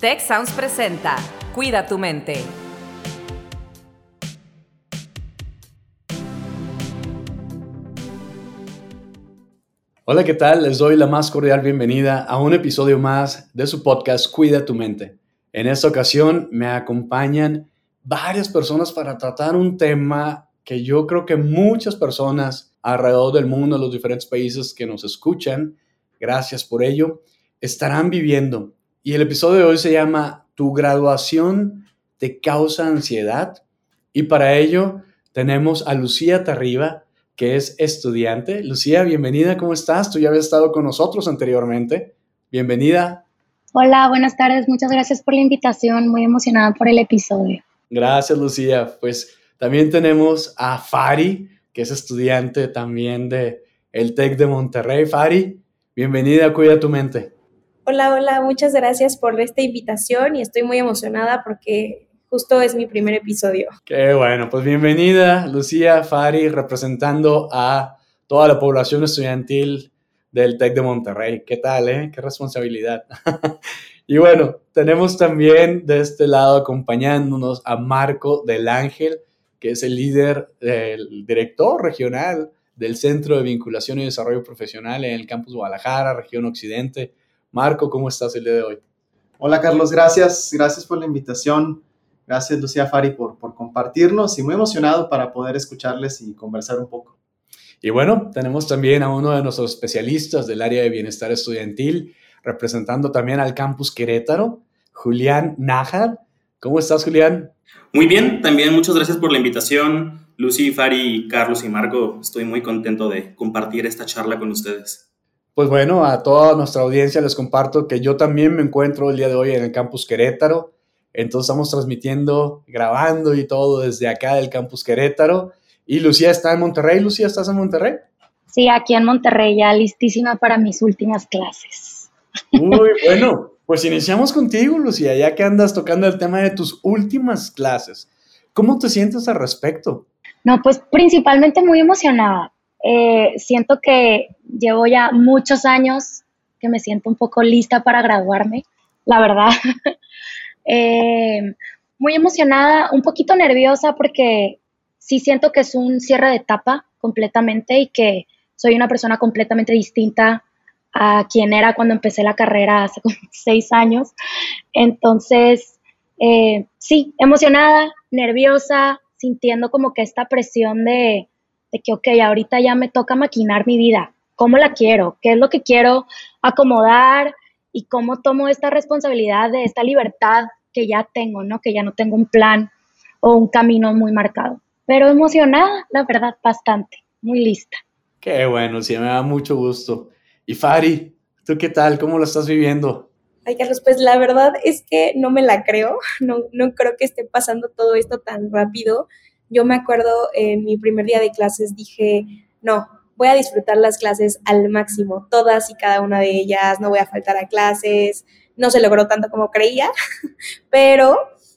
Tech Sounds presenta Cuida tu mente. Hola, ¿qué tal? Les doy la más cordial bienvenida a un episodio más de su podcast Cuida tu mente. En esta ocasión me acompañan varias personas para tratar un tema que yo creo que muchas personas alrededor del mundo, en los diferentes países que nos escuchan, gracias por ello, estarán viviendo. Y el episodio de hoy se llama ¿Tu graduación te causa ansiedad? Y para ello tenemos a Lucía Tarriba, que es estudiante. Lucía, bienvenida, ¿cómo estás? Tú ya habías estado con nosotros anteriormente. Bienvenida. Hola, buenas tardes. Muchas gracias por la invitación. Muy emocionada por el episodio. Gracias, Lucía. Pues también tenemos a Fari, que es estudiante también de el TEC de Monterrey. Fari, bienvenida, cuida tu mente. Hola, hola, muchas gracias por esta invitación y estoy muy emocionada porque justo es mi primer episodio. Qué bueno, pues bienvenida Lucía Fari representando a toda la población estudiantil del TEC de Monterrey. ¿Qué tal, eh? Qué responsabilidad. y bueno, tenemos también de este lado acompañándonos a Marco del Ángel, que es el líder, el director regional del Centro de Vinculación y Desarrollo Profesional en el campus Guadalajara, región Occidente. Marco, ¿cómo estás el día de hoy? Hola Carlos, gracias, gracias por la invitación. Gracias Lucía Fari por, por compartirnos y muy emocionado para poder escucharles y conversar un poco. Y bueno, tenemos también a uno de nuestros especialistas del área de bienestar estudiantil, representando también al campus Querétaro, Julián Nájar. ¿Cómo estás, Julián? Muy bien, también muchas gracias por la invitación. Lucy, Fari, Carlos y Marco, estoy muy contento de compartir esta charla con ustedes. Pues bueno, a toda nuestra audiencia les comparto que yo también me encuentro el día de hoy en el campus Querétaro. Entonces estamos transmitiendo, grabando y todo desde acá del campus Querétaro. Y Lucía está en Monterrey. Lucía, ¿estás en Monterrey? Sí, aquí en Monterrey, ya listísima para mis últimas clases. Muy bueno. Pues iniciamos contigo, Lucía, ya que andas tocando el tema de tus últimas clases. ¿Cómo te sientes al respecto? No, pues principalmente muy emocionada. Eh, siento que llevo ya muchos años que me siento un poco lista para graduarme, la verdad. eh, muy emocionada, un poquito nerviosa porque sí siento que es un cierre de etapa completamente y que soy una persona completamente distinta a quien era cuando empecé la carrera hace como seis años. Entonces, eh, sí, emocionada, nerviosa, sintiendo como que esta presión de, de que, ok, ahorita ya me toca maquinar mi vida. ¿Cómo la quiero? ¿Qué es lo que quiero acomodar? ¿Y cómo tomo esta responsabilidad de esta libertad que ya tengo, ¿no? Que ya no tengo un plan o un camino muy marcado. Pero emocionada, la verdad, bastante, muy lista. Qué bueno, sí, me da mucho gusto. Y Fari, ¿tú qué tal? ¿Cómo lo estás viviendo? Ay, Carlos, pues la verdad es que no me la creo, no, no creo que esté pasando todo esto tan rápido. Yo me acuerdo en mi primer día de clases dije, no, voy a disfrutar las clases al máximo, todas y cada una de ellas, no voy a faltar a clases, no se logró tanto como creía, pero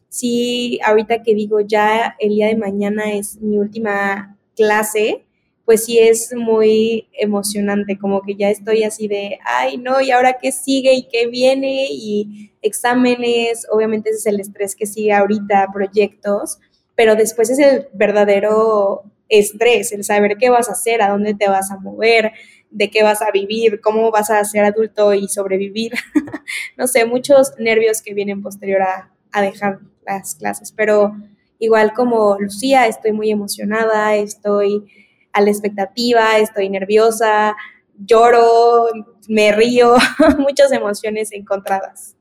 sí, ahorita que digo ya el día de mañana es mi última clase, pues sí es muy emocionante, como que ya estoy así de, ay, no, ¿y ahora qué sigue y qué viene? Y exámenes, obviamente ese es el estrés que sigue ahorita, proyectos, pero después es el verdadero estrés, el saber qué vas a hacer, a dónde te vas a mover, de qué vas a vivir, cómo vas a ser adulto y sobrevivir. no sé, muchos nervios que vienen posterior a, a dejar las clases, pero igual como Lucía, estoy muy emocionada, estoy a la expectativa, estoy nerviosa, lloro, me río, muchas emociones encontradas.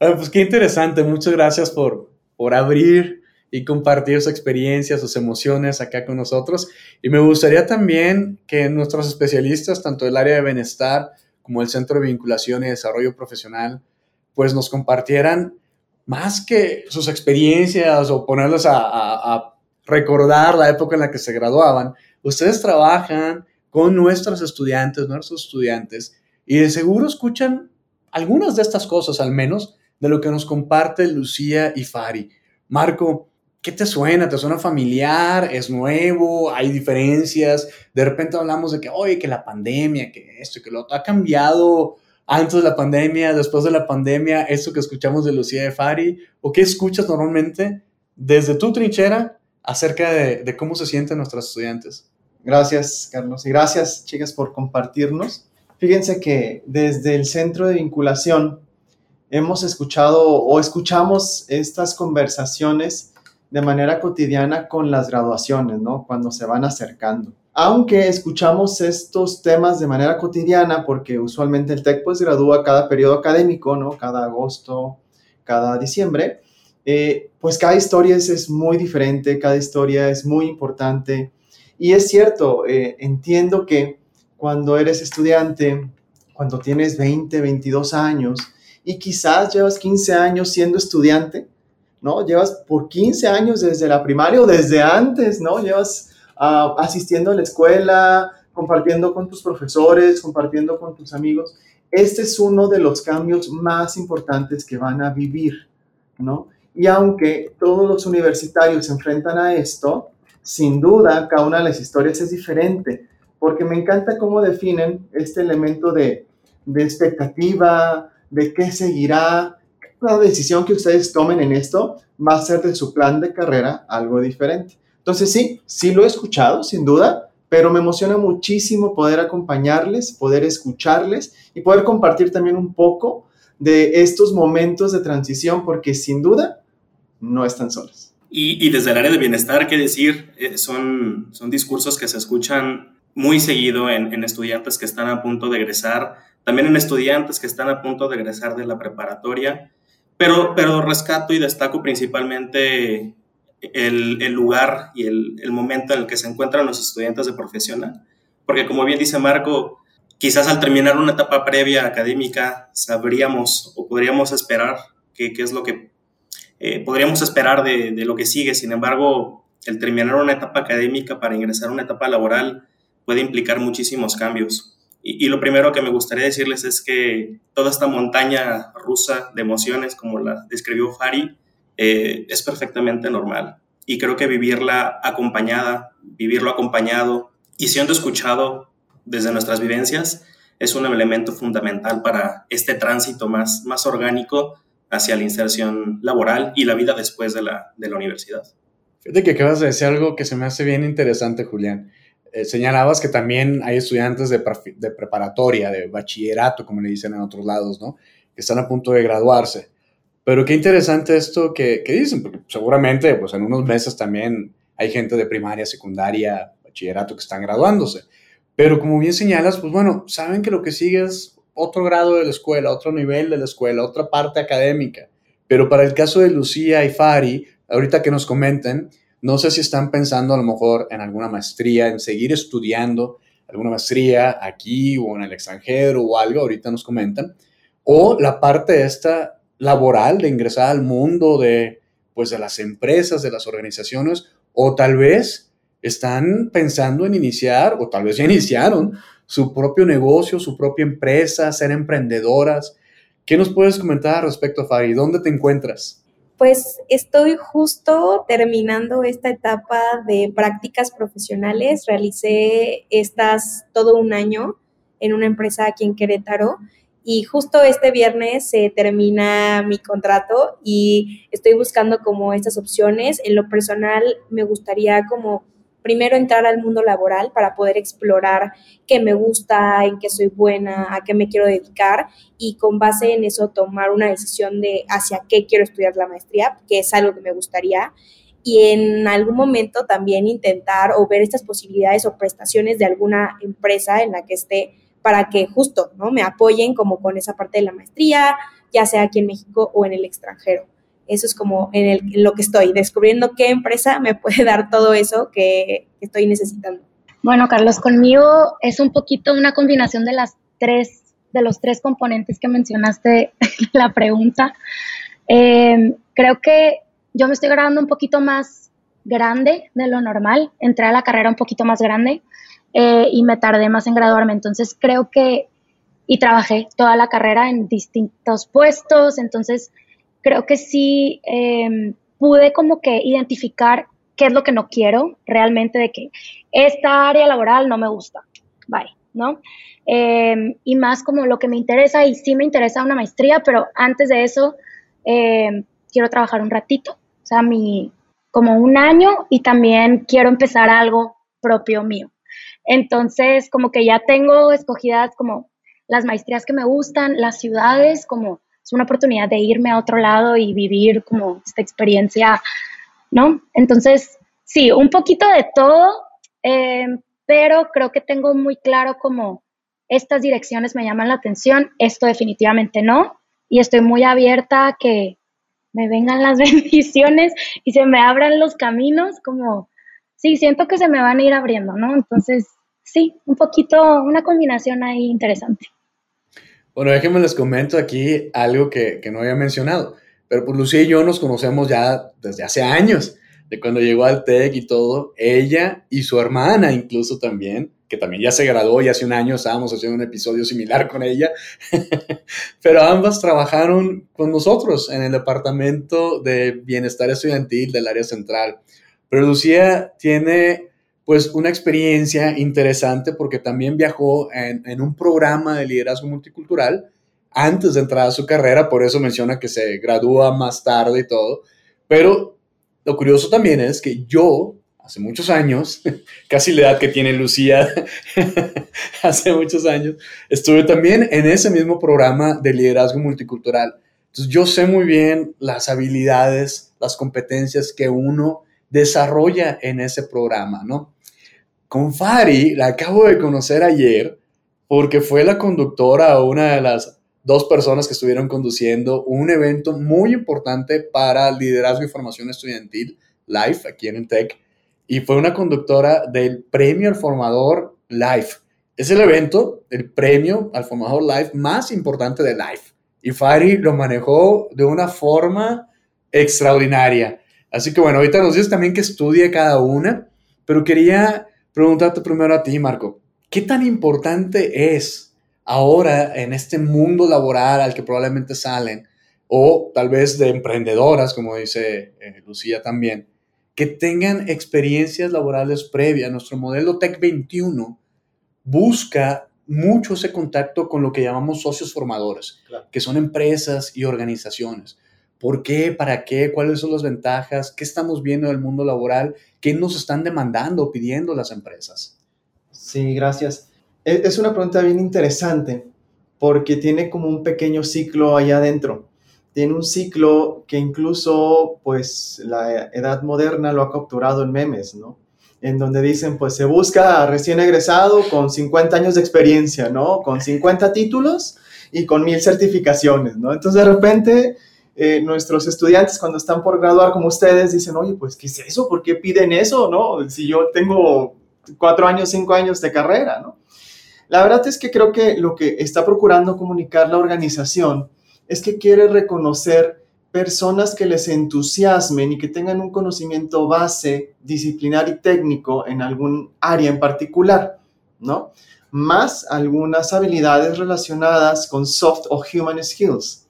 Ah, pues qué interesante, muchas gracias por, por abrir y compartir su experiencia, sus emociones acá con nosotros. Y me gustaría también que nuestros especialistas, tanto del área de bienestar como el Centro de Vinculación y Desarrollo Profesional, pues nos compartieran más que sus experiencias o ponerlos a recordar la época en la que se graduaban, ustedes trabajan con nuestros estudiantes, nuestros estudiantes, y de seguro escuchan algunas de estas cosas, al menos, de lo que nos comparte Lucía y Fari. Marco, ¿qué te suena? ¿Te suena familiar? ¿Es nuevo? ¿Hay diferencias? De repente hablamos de que, oye, que la pandemia, que esto, que lo otro, ha cambiado antes de la pandemia, después de la pandemia, eso que escuchamos de Lucía de Fari, o qué escuchas normalmente desde tu trinchera acerca de, cómo se sienten nuestros estudiantes. Gracias, Carlos, y gracias, chicas, por compartirnos. Fíjense que desde el centro de vinculación hemos escuchado o escuchamos estas conversaciones de manera cotidiana con las graduaciones, ¿no? Cuando se van acercando aunque escuchamos estos temas de manera cotidiana, porque usualmente el TEC pues gradúa cada periodo académico, ¿no? Cada agosto, cada diciembre, eh, pues cada historia es, muy diferente, cada historia es muy importante. Y es cierto, eh, entiendo que cuando eres estudiante, cuando tienes 20, 22 años y quizás llevas 15 años siendo estudiante, ¿no? Llevas por 15 años desde la primaria o desde antes, ¿no? Llevas asistiendo a la escuela, compartiendo con tus profesores, compartiendo con tus amigos. Este es uno de los cambios más importantes que van a vivir, ¿no? Y aunque todos los universitarios se enfrentan a esto, sin duda cada una de las historias es diferente, porque me encanta cómo definen este elemento de, de expectativa, de qué seguirá. La decisión que ustedes tomen en esto va a ser de su plan de carrera algo diferente. Entonces sí, sí lo he escuchado, sin duda, pero me emociona muchísimo poder acompañarles, poder escucharles y poder compartir también un poco de estos momentos de transición, porque sin duda no están solos. Y, desde el área de bienestar, qué decir, eh, son, son discursos que se escuchan muy seguido en, estudiantes que están a punto de egresar, también en estudiantes que están a punto de egresar de la preparatoria, pero, pero rescato y destaco principalmente el, lugar y el, momento en el que se encuentran los estudiantes de profesional. Porque como bien dice Marco, quizás al terminar una etapa previa académica sabríamos o podríamos esperar qué, es lo que eh, podríamos esperar de, lo que sigue. Sin embargo, el terminar una etapa académica para ingresar a una etapa laboral puede implicar muchísimos cambios. Y, lo primero que me gustaría decirles es que toda esta montaña rusa de emociones, como la describió Fari, eh, es perfectamente normal. Y creo que vivirla acompañada, vivirlo acompañado y siendo escuchado desde nuestras vivencias es un elemento fundamental para este tránsito más, más orgánico hacia la inserción laboral y la vida después de la, de la universidad. Fíjate que acabas de decir algo que se me hace bien interesante, Julián. Eh, señalabas que también hay estudiantes de, preparatoria, de bachillerato, como le dicen en otros lados, ¿no? Que están a punto de graduarse. Pero qué interesante esto que, dicen, porque seguramente pues en unos meses también hay gente de primaria, secundaria, bachillerato que están graduándose. Pero como bien señalas, pues bueno, saben que lo que sigue es otro grado de la escuela, otro nivel de la escuela, otra parte académica. Pero para el caso de Lucía y Fari, ahorita que nos comenten, no sé si están pensando a lo mejor en alguna maestría, en seguir estudiando alguna maestría aquí o en el extranjero o algo, ahorita nos comentan, o la parte esta laboral, de ingresar al mundo de, pues, de las empresas, de las organizaciones, o tal vez están pensando en iniciar, o tal vez ya iniciaron, su propio negocio, su propia empresa, ser emprendedoras. ¿Qué nos puedes comentar respecto a Fari? ¿Dónde te encuentras? Pues estoy justo terminando esta etapa de prácticas profesionales. Realicé estas todo un año en una empresa aquí en Querétaro y justo este viernes se termina mi contrato y estoy buscando como estas opciones. En lo personal me gustaría como primero entrar al mundo laboral para poder explorar qué me gusta, en qué soy buena, a qué me quiero dedicar y con base en eso tomar una decisión de hacia qué quiero estudiar la maestría, que es algo que me gustaría. Y en algún momento también intentar o ver estas posibilidades o prestaciones de alguna empresa en la que esté para que justo ¿no? me apoyen como con esa parte de la maestría, ya sea aquí en México o en el extranjero. Eso es como en, el, lo que estoy, descubriendo qué empresa me puede dar todo eso que, estoy necesitando. Bueno, Carlos, conmigo es un poquito una combinación de las tres, de los tres componentes que mencionaste en la pregunta. Em, creo que yo me estoy grabando un poquito más grande de lo normal, entré a la carrera un poquito más grande. Eh, y me tardé más en graduarme. Entonces creo que, y trabajé toda la carrera en distintos puestos, entonces creo que sí em, pude como que identificar qué es lo que no quiero realmente de que esta área laboral no me gusta. Bye. ¿no? Em, y más como lo que me interesa, y sí me interesa una maestría, pero antes de eso em, quiero trabajar un ratito, o sea, mi, como un año y también quiero empezar algo propio mío. Entonces, como que ya tengo escogidas como las maestrías que me gustan, las ciudades, como es una oportunidad de irme a otro lado y vivir como esta experiencia, ¿no? Entonces, sí, un poquito de todo, em, pero creo que tengo muy claro como estas direcciones me llaman la atención, esto definitivamente no, y estoy muy abierta a que me vengan las bendiciones y se me abran los caminos, como, sí, siento que se me van a ir abriendo, ¿no? Entonces, sí, un poquito, una combinación ahí interesante. Bueno, déjenme les comento aquí algo que, que no había mencionado, pero pues Lucía y yo nos conocemos ya desde hace años de cuando llegó al TEC y todo, ella y su hermana incluso también, que también ya se graduó y hace un año estábamos haciendo un episodio similar con ella, pero ambas trabajaron con nosotros en el departamento de bienestar estudiantil del área central. Pero Lucía tiene pues una experiencia interesante porque también viajó en, un programa de liderazgo multicultural antes de entrar a su carrera, por eso menciona que se gradúa más tarde y todo, pero lo curioso también es que yo, hace muchos años, casi la edad que tiene Lucía, hace muchos años, estuve también en ese mismo programa de liderazgo multicultural. Entonces yo sé muy bien las habilidades, las competencias que uno desarrolla en ese programa, ¿no? Con Fari la acabo de conocer ayer porque fue la conductora o una de las dos personas que estuvieron conduciendo un evento muy importante para liderazgo y formación estudiantil, LIFE, aquí en el y fue una conductora del Premio al Formador LIFE. Es el evento, el premio al formador LIFE más importante de LIFE. Y Fari lo manejó de una forma extraordinaria. Así que bueno, ahorita nos dices también que estudie cada una, pero quería preguntarte primero a ti, Marco, ¿qué tan importante es ahora en este mundo laboral al que probablemente salen, o tal vez de emprendedoras, como dice eh, Lucía también, que tengan experiencias laborales previas. Nuestro modelo Tech 21 busca mucho ese contacto con lo que llamamos socios formadores, que son empresas y organizaciones. ¿Por qué? ¿Para qué? ¿Cuáles son las ventajas? ¿Qué estamos viendo del mundo laboral? ¿Qué nos están demandando, pidiendo las empresas? Sí, gracias. E, es una pregunta bien interesante porque tiene como un pequeño ciclo allá adentro. Tiene un ciclo que incluso pues la edad moderna lo ha capturado en memes, ¿no? En donde dicen pues se busca recién egresado con 50 años de experiencia, ¿no? Con 50 títulos y con mil certificaciones, ¿no? Entonces de repente eh, nuestros estudiantes cuando están por graduar como ustedes dicen, oye, pues ¿qué es eso? ¿Por qué piden eso? ¿No? Si yo tengo cuatro años, cinco años de carrera, ¿no? La verdad es que creo que lo que está procurando comunicar la organización es que quiere reconocer personas que les entusiasmen y que tengan un conocimiento base, disciplinar y técnico en algún área en particular, ¿no? Más algunas habilidades relacionadas con soft o human skills.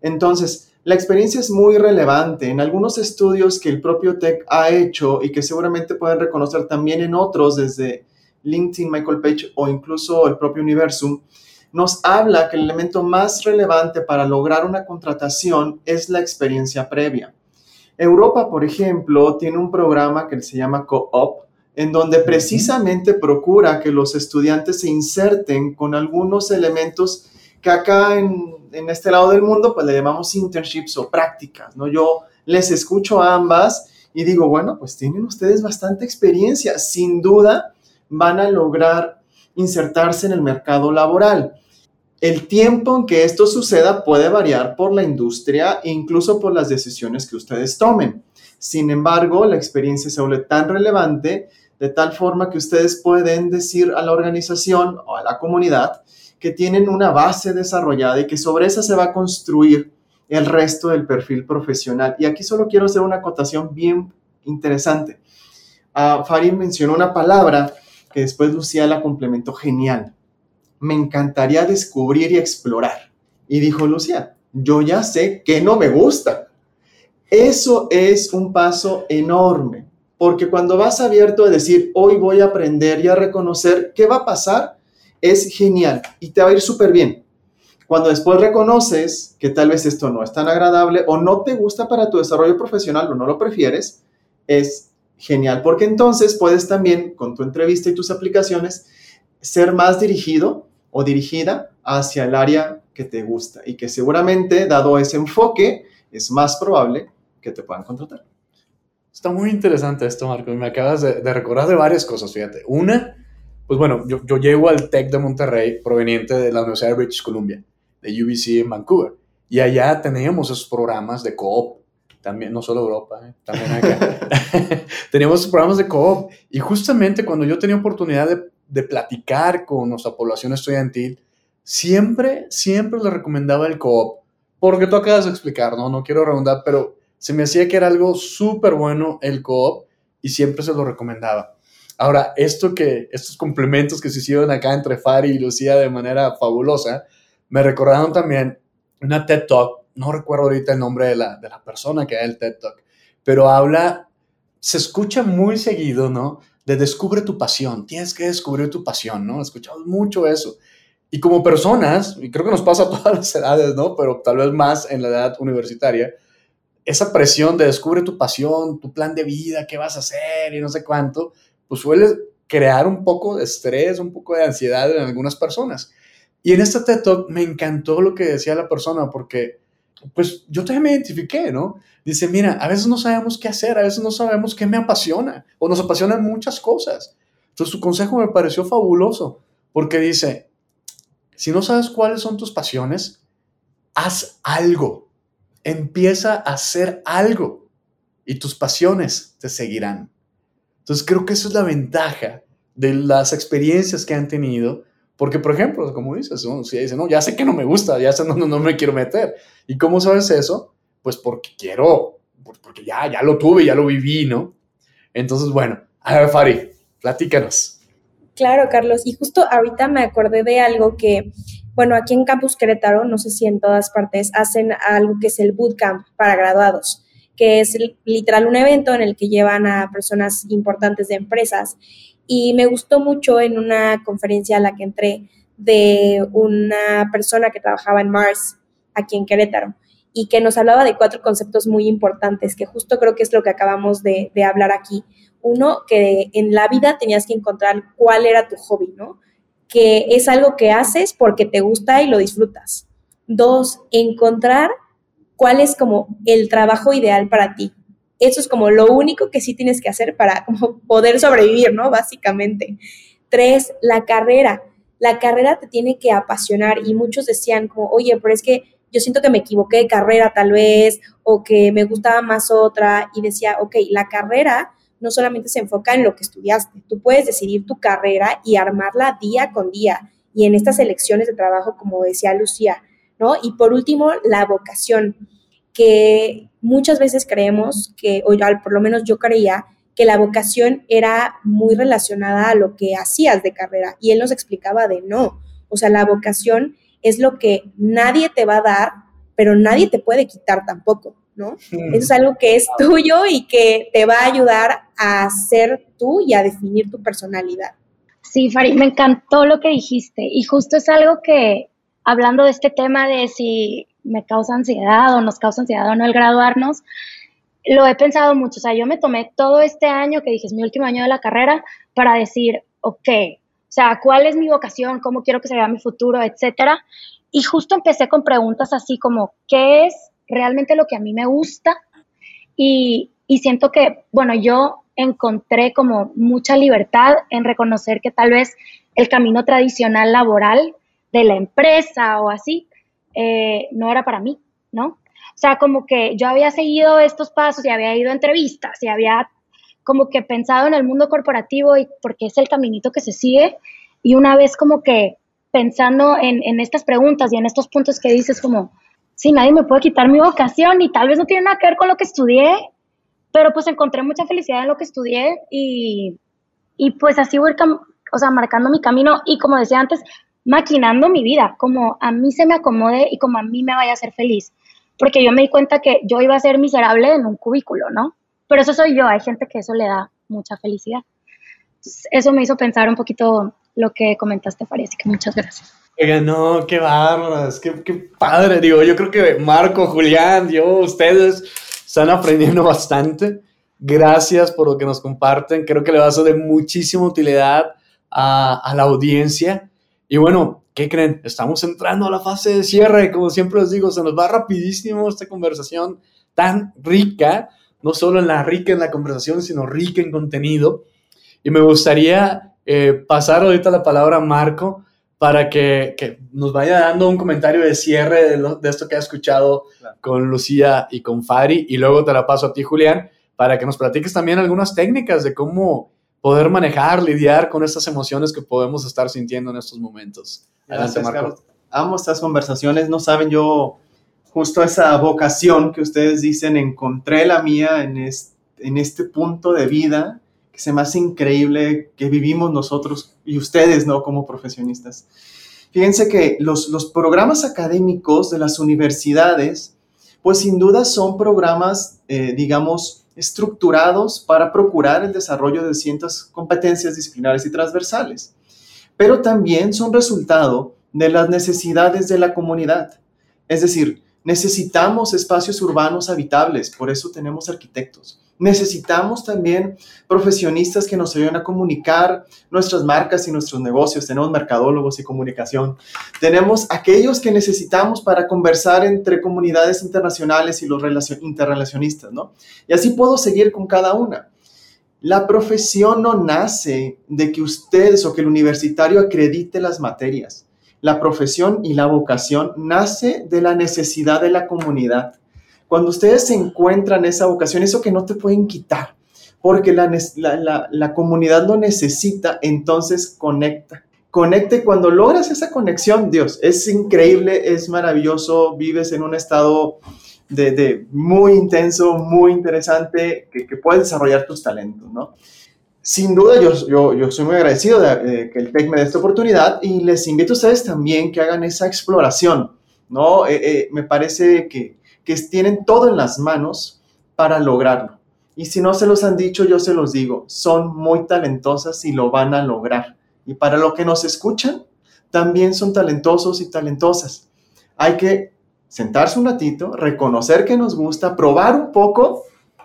Entonces, la experiencia es muy relevante. En algunos estudios que el propio TEC ha hecho y que seguramente pueden reconocer también en otros desde LinkedIn, Michael Page o incluso el propio Universum, nos habla que el elemento más relevante para lograr una contratación es la experiencia previa. Europa, por ejemplo, tiene un programa que se llama Co-op, en donde precisamente procura que los estudiantes se inserten con algunos elementos que acá en, en, este lado del mundo pues le llamamos internships o prácticas, ¿no? Yo les escucho a ambas y digo, bueno, pues tienen ustedes bastante experiencia, sin duda van a lograr insertarse en el mercado laboral. El tiempo en que esto suceda puede variar por la industria e incluso por las decisiones que ustedes tomen. Sin embargo, la experiencia se vuelve tan relevante de tal forma que ustedes pueden decir a la organización o a la comunidad que tienen una base desarrollada y que sobre esa se va a construir el resto del perfil profesional. Y aquí solo quiero hacer una acotación bien interesante. Uh, Farid mencionó una palabra que después Lucía la complementó genial. Me encantaría descubrir y explorar. Y dijo Lucía, yo ya sé que no me gusta. Eso es un paso enorme, porque cuando vas abierto a decir, hoy voy a aprender y a reconocer qué va a pasar, es genial y te va a ir súper bien. Cuando después reconoces que tal vez esto no es tan agradable o no te gusta para tu desarrollo profesional o no lo prefieres, es genial, porque entonces puedes también con tu entrevista y tus aplicaciones ser más dirigido o dirigida hacia el área que te gusta y que seguramente, dado ese enfoque, es más probable que te puedan contratar. Está muy interesante esto, Marco. Me acabas de, recordar de varias cosas, fíjate. Una, pues bueno, yo, yo llego al TEC de Monterrey proveniente de la Universidad de British Columbia, de UBC en Vancouver. Y allá teníamos esos programas de coop, también, no solo Europa, ¿eh? también acá. teníamos programas de coop. Y justamente cuando yo tenía oportunidad de, de platicar con nuestra población estudiantil, siempre, siempre le recomendaba el coop. Porque tú acabas de explicar, ¿no? No quiero redundar, pero se me hacía que era algo súper bueno el coop y siempre se lo recomendaba. Ahora, esto que, estos complementos que se hicieron acá entre Fari y Lucía de manera fabulosa, me recordaron también una TED Talk, no recuerdo ahorita el nombre de la, de la persona que da el TED Talk, pero habla, se escucha muy seguido, ¿no? De descubre tu pasión, tienes que descubrir tu pasión, ¿no? Escuchamos mucho eso. Y como personas, y creo que nos pasa a todas las edades, ¿no? Pero tal vez más en la edad universitaria, esa presión de descubre tu pasión, tu plan de vida, qué vas a hacer y no sé cuánto, pues suele crear un poco de estrés, un poco de ansiedad en algunas personas. Y en este TED Talk me encantó lo que decía la persona porque, pues yo también me identifiqué, ¿no? Dice, mira, a veces no sabemos qué hacer, a veces no sabemos qué me apasiona o nos apasionan muchas cosas. Entonces su consejo me pareció fabuloso porque dice, si no sabes cuáles son tus pasiones, haz algo empieza a hacer algo y tus pasiones te seguirán. Entonces creo que eso es la ventaja de las experiencias que han tenido, porque por ejemplo, como dices, ¿no? si dice, no, ya sé que no me gusta, ya sé no, no, me quiero meter. ¿Y cómo sabes eso? Pues porque quiero, porque ya, ya lo tuve, ya lo viví, ¿no? Entonces, bueno, a ver, Fari, platícanos. Claro, Carlos, y justo ahorita me acordé de algo que bueno, aquí en Campus Querétaro, no sé si en todas partes, hacen algo que es el bootcamp para graduados, que es literal un evento en el que llevan a personas importantes de empresas. Y me gustó mucho en una conferencia a la que entré de una persona que trabajaba en Mars, aquí en Querétaro, y que nos hablaba de cuatro conceptos muy importantes, que justo creo que es lo que acabamos de, de hablar aquí. Uno, que en la vida tenías que encontrar cuál era tu hobby, ¿no? que es algo que haces porque te gusta y lo disfrutas. Dos, encontrar cuál es como el trabajo ideal para ti. Eso es como lo único que sí tienes que hacer para como poder sobrevivir, ¿no? Básicamente. Tres, la carrera. La carrera te tiene que apasionar y muchos decían como, oye, pero es que yo siento que me equivoqué de carrera tal vez o que me gustaba más otra y decía, ok, la carrera no solamente se enfoca en lo que estudiaste, tú puedes decidir tu carrera y armarla día con día y en estas elecciones de trabajo, como decía Lucía, ¿no? Y por último, la vocación, que muchas veces creemos que, o por lo menos yo creía, que la vocación era muy relacionada a lo que hacías de carrera y él nos explicaba de no, o sea, la vocación es lo que nadie te va a dar, pero nadie te puede quitar tampoco. ¿no? Eso es algo que es tuyo y que te va a ayudar a ser tú y a definir tu personalidad. Sí, Fari, me encantó lo que dijiste y justo es algo que, hablando de este tema de si me causa ansiedad o nos causa ansiedad o no el graduarnos, lo he pensado mucho. O sea, yo me tomé todo este año, que dije es mi último año de la carrera, para decir, ok, o sea, ¿cuál es mi vocación? ¿Cómo quiero que se vea mi futuro? Etcétera. Y justo empecé con preguntas así como, ¿qué es realmente lo que a mí me gusta y, siento que, bueno, yo encontré como mucha libertad en reconocer que tal vez el camino tradicional laboral de la empresa o así eh, no era para mí, ¿no? O sea, como que yo había seguido estos pasos y había ido a entrevistas y había como que pensado en el mundo corporativo y porque es el caminito que se sigue y una vez como que pensando en, estas preguntas y en estos puntos que dices como, sí, nadie me puede quitar mi vocación y tal vez no tiene nada que ver con lo que estudié, pero pues encontré mucha felicidad en lo que estudié y, pues así voy, o sea, marcando mi camino y como decía antes, maquinando mi vida, como a mí se me acomode y como a mí me vaya a hacer feliz. Porque yo me di cuenta que yo iba a ser miserable en un cubículo, ¿no? Pero eso soy yo, hay gente que eso le da mucha felicidad. Eso me hizo pensar un poquito lo que comentaste, Faria, así que muchas gracias. Oiga, no, qué bárbaras, qué, qué padre. Digo, yo creo que Marco, Julián, yo, ustedes están aprendiendo bastante. Gracias por lo que nos comparten. Creo que le va a ser de muchísima utilidad a, a la audiencia. Y bueno, ¿qué creen? Estamos entrando a la fase de cierre. Como siempre les digo, se nos va rapidísimo esta conversación tan rica, no solo en la rica en la conversación, sino rica en contenido. Y me gustaría eh, pasar ahorita la palabra a Marco para que, que, nos vaya dando un comentario de cierre de, lo, de esto que ha escuchado claro. con Lucía y con Fari. Y luego te la paso a ti, Julián, para que nos platiques también algunas técnicas de cómo poder manejar, lidiar con estas emociones que podemos estar sintiendo en estos momentos. Adelante, Gracias, Marco. Carlos. Amo estas conversaciones, no saben yo justo esa vocación que ustedes dicen, encontré la mía en este, en este punto de vida que se me hace increíble que vivimos nosotros y ustedes, ¿no? Como profesionistas. Fíjense que los, los programas académicos de las universidades, pues sin duda son programas, eh, digamos, estructurados para procurar el desarrollo de ciertas competencias disciplinares y transversales, pero también son resultado de las necesidades de la comunidad. Es decir, necesitamos espacios urbanos habitables, por eso tenemos arquitectos. Necesitamos también profesionistas que nos ayuden a comunicar nuestras marcas y nuestros negocios. Tenemos mercadólogos y comunicación. Tenemos aquellos que necesitamos para conversar entre comunidades internacionales y los interrelacionistas, ¿no? Y así puedo seguir con cada una. La profesión no nace de que ustedes o que el universitario acredite las materias. La profesión y la vocación nace de la necesidad de la comunidad cuando ustedes encuentran esa vocación, eso que no te pueden quitar, porque la, la, la, la comunidad lo necesita, entonces conecta. Conecte cuando logras esa conexión, Dios, es increíble, es maravilloso, vives en un estado de, de muy intenso, muy interesante, que, que, puedes desarrollar tus talentos, ¿no? Sin duda, yo, yo, yo soy muy agradecido de, de, que el TEC me dé esta oportunidad y les invito a ustedes también que hagan esa exploración, ¿no? Eh, eh, me parece que, que tienen todo en las manos para lograrlo. Y si no se los han dicho, yo se los digo, son muy talentosas y lo van a lograr. Y para lo que nos escuchan, también son talentosos y talentosas. Hay que sentarse un ratito, reconocer que nos gusta, probar un poco,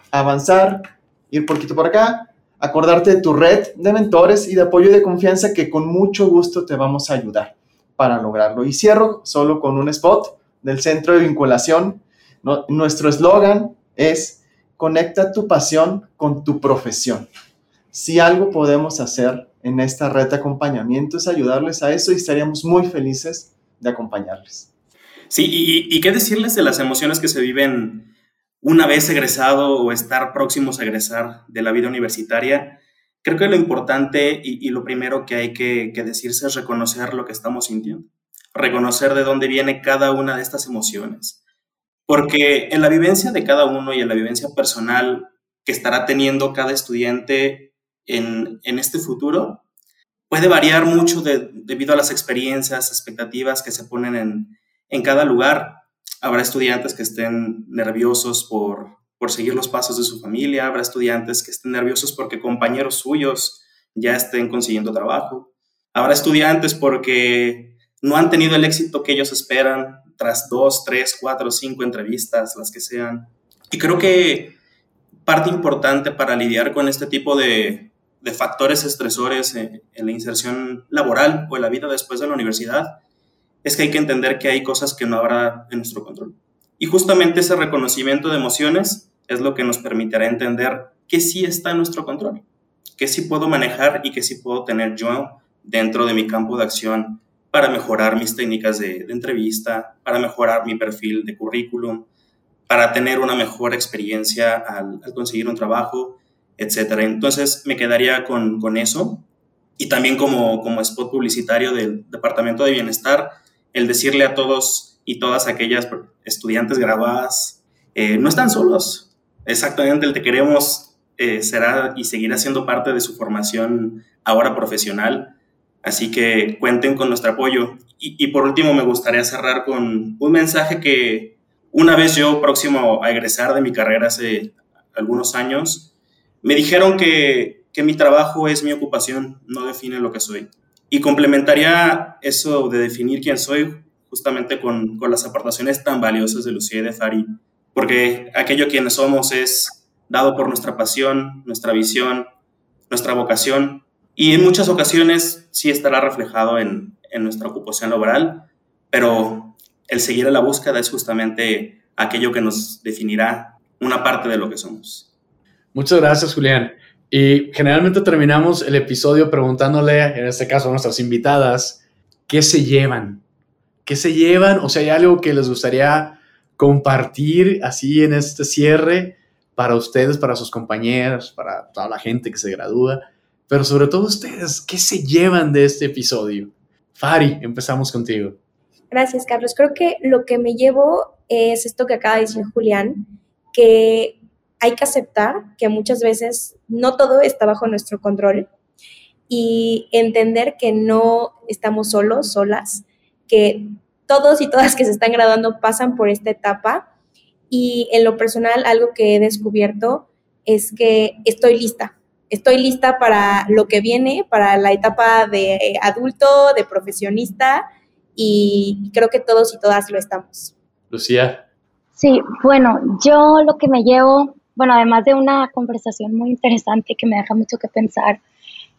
avanzar, ir poquito por acá, acordarte de tu red de mentores y de apoyo y de confianza que con mucho gusto te vamos a ayudar para lograrlo. Y cierro solo con un spot del centro de vinculación nuestro eslogan es conecta tu pasión con tu profesión. Si algo podemos hacer en esta red de acompañamiento es ayudarles a eso y estaríamos muy felices de acompañarles. Sí, y, qué decirles de las emociones que se viven una vez egresado o estar próximos a egresar de la vida universitaria. Creo que lo importante y, lo primero que hay que decirse es reconocer lo que estamos sintiendo, reconocer de dónde viene cada una de estas emociones porque en la vivencia de cada uno y en la vivencia personal que estará teniendo cada estudiante en, en este futuro, puede variar mucho de, debido a las experiencias, expectativas que se ponen en, en cada lugar. Habrá estudiantes que estén nerviosos por, por seguir los pasos de su familia, habrá estudiantes que estén nerviosos porque compañeros suyos ya estén consiguiendo trabajo, habrá estudiantes porque no han tenido el éxito que ellos esperan tras dos, tres, cuatro, cinco entrevistas, las que sean. Y creo que parte importante para lidiar con este tipo de, de factores estresores en, la inserción laboral o en la vida después de la universidad es que hay que entender que hay cosas que no habrá en nuestro control. Y justamente ese reconocimiento de emociones es lo que nos permitirá entender que sí está en nuestro control, que sí puedo manejar y que sí puedo tener yo dentro de mi campo de acción para mejorar mis técnicas de, entrevista, para mejorar mi perfil de currículum, para tener una mejor experiencia al, conseguir un trabajo, etc. Entonces me quedaría con, con, eso. Y también como, como spot publicitario del Departamento de Bienestar, el decirle a todos y todas aquellas estudiantes graduadas, eh, no están solos, exactamente el que queremos eh, será y seguirá siendo parte de su formación ahora profesional Así que cuenten con nuestro apoyo. Y, por último, me gustaría cerrar con un mensaje que una vez yo, próximo a egresar de mi carrera hace algunos años, me dijeron que, que mi trabajo es mi ocupación, no define lo que soy. Y complementaría eso de definir quién soy justamente con, con las aportaciones tan valiosas de Lucía y de Fari, porque aquello quienes somos es dado por nuestra pasión, nuestra visión, nuestra vocación, y en muchas ocasiones sí estará reflejado en, en nuestra ocupación laboral, pero el seguir a la búsqueda es justamente aquello que nos definirá una parte de lo que somos. Muchas gracias, Julián. Y generalmente terminamos el episodio preguntándole, en este caso a nuestras invitadas, ¿qué se llevan? ¿Qué se llevan? O sea, hay algo que les gustaría compartir así en este cierre para ustedes, para sus compañeros, para toda la gente que se gradúa, pero sobre todo ustedes, ¿qué se llevan de este episodio? Fari, empezamos contigo. Gracias, Carlos. Creo que lo que me llevo es esto que acaba de decir Julián, que hay que aceptar que muchas veces no todo está bajo nuestro control y entender que no estamos solos, solas, que todos y todas que se están graduando pasan por esta etapa y en lo personal algo que he descubierto es que estoy lista, estoy lista para lo que viene, para la etapa de adulto, de profesionista y creo que todos y todas lo estamos. Lucía. Sí, bueno, yo lo que me llevo, bueno, además de una conversación muy interesante que me deja mucho que pensar,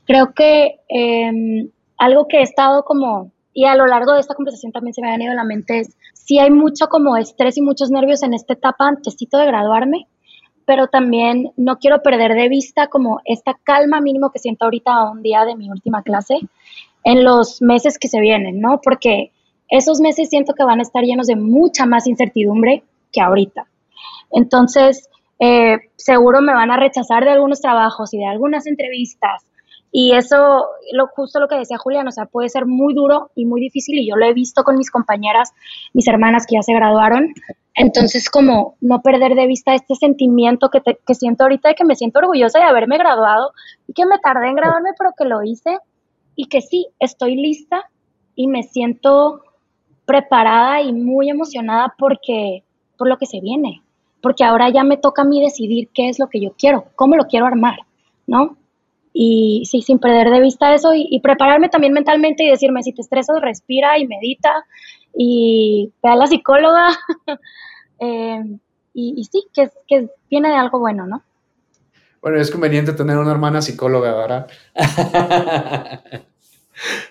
creo que em, algo que he estado como, y a lo largo de esta conversación también se me ha venido a la mente es, sí hay mucho como estrés y muchos nervios en esta etapa antesito de graduarme, pero también no quiero perder de vista como esta calma mínimo que siento ahorita a un día de mi última clase, en los meses que se vienen, ¿no? Porque esos meses siento que van a estar llenos de mucha más incertidumbre que ahorita. Entonces, eh, seguro me van a rechazar de algunos trabajos y de algunas entrevistas. Y eso, lo, justo lo que decía Julián, o sea, puede ser muy duro y muy difícil y yo lo he visto con mis compañeras, mis hermanas que ya se graduaron. Entonces, como no perder de vista este sentimiento que, que siento ahorita de que me siento orgullosa de haberme graduado y que me tardé en graduarme, pero que lo hice y que sí, estoy lista y me siento preparada y muy emocionada porque por lo que se viene, porque ahora ya me toca a mí decidir qué es lo que yo quiero, cómo lo quiero armar, ¿no? Y sí, sin perder de vista eso y, prepararme también mentalmente y decirme, si te estresas, respira y medita y ve a la psicóloga. Eh, y, sí, que, que viene de algo bueno, ¿no? Bueno, es conveniente tener una hermana psicóloga, ¿verdad?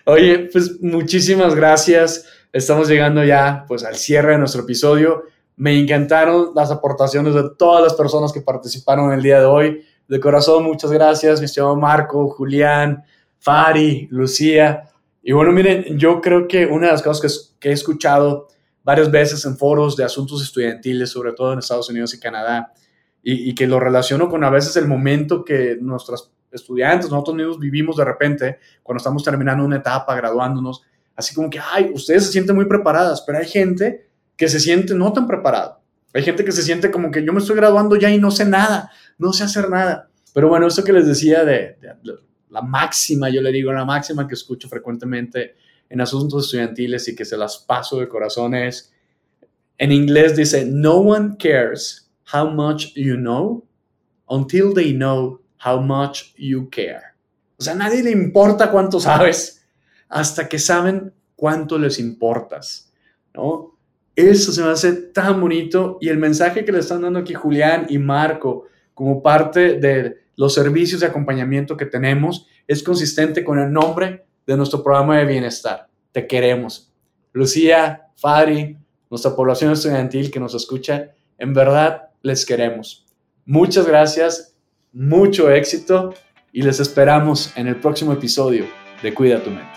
Oye, pues muchísimas gracias. Estamos llegando ya pues al cierre de nuestro episodio. Me encantaron las aportaciones de todas las personas que participaron el día de hoy. De corazón, muchas gracias, mi estimado Marco, Julián, Fari, Lucía. Y bueno, miren, yo creo que una de las cosas que, he escuchado varias veces en foros de asuntos estudiantiles, sobre todo en Estados Unidos y Canadá, y, que lo relaciono con a veces el momento que nuestros estudiantes, nosotros mismos vivimos de repente cuando estamos terminando una etapa, graduándonos, así como que, ay, ustedes se sienten muy preparadas, pero hay gente que se siente no tan preparada. Hay gente que se siente como que yo me estoy graduando ya y no sé nada, no sé hacer nada. Pero bueno, eso que les decía de, la máxima, yo le digo la máxima que escucho frecuentemente en asuntos estudiantiles y que se las paso de corazón es, en inglés dice, no one cares how much you know until they know how much you care. O sea, a nadie le importa cuánto sabes hasta que saben cuánto les importas, ¿no? Eso se me hace tan bonito y el mensaje que le están dando aquí Julián y Marco como parte de los servicios de acompañamiento que tenemos es consistente con el nombre de nuestro programa de bienestar. Te queremos. Lucía, Fari, nuestra población estudiantil que nos escucha, en verdad les queremos. Muchas gracias, mucho éxito y les esperamos en el próximo episodio de Cuida tu mente.